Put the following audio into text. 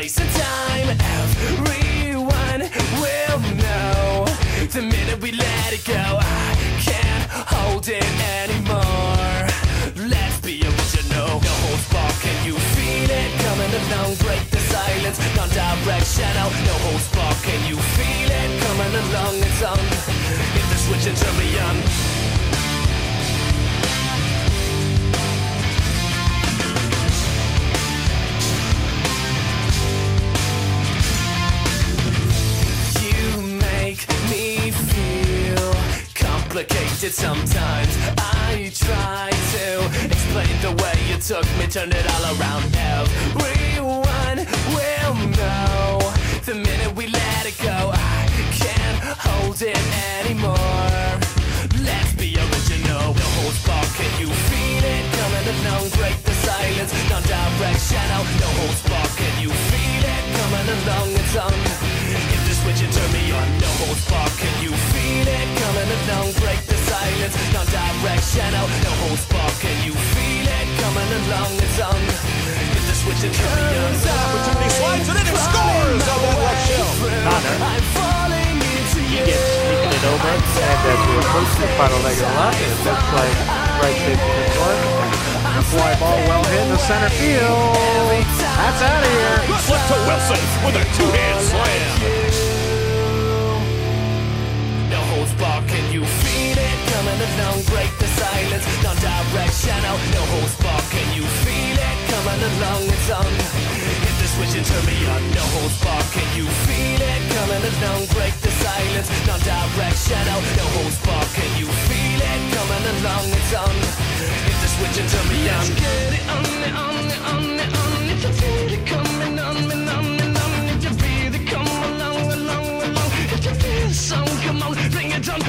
place and time. Everyone will know the minute we let it go. I can't hold it anymore. Let's be original. No holds barred. Can you feel it coming along? Break the silence. Non-directional. No holds barred. Can you feel it coming along? It's on. Hit the switch and turn me on. Complicated sometimes. I try to explain the way you took me, turn it all around. Everyone will know the minute we let it go. I can't hold it anymore. Let's be original. No holds barred. Can you feel it coming along? Break the silence. Non-directional. No holds barred. Can you feel it coming along? It's on. Non-directional. No holds barred. Can you feel it coming along? It's on. Hit the switch and turn me on. Opportunity slides and in and scores on that left shell. Connor. I'm falling into He gets sneaking it over, and as we approach the final leg of the lap, it looks like right safety is short. The fly ball well hit in the center field. That's out of here. Good luck to Wilson with a two-hand slam. Non-directional, no holds barred, can you feel it? Coming along, it's on. Hit the switch and turn me on. No holds barred, can you feel it? Coming along, break the silence. Non-directional, no holds barred, can you feel it? Coming along, it's on. Hit the switch and turn me on. Get it on, on, on, on. If you feel it coming on, and on, and on. You feel it, come along, along, along. If you feel the song, come on, bring it on,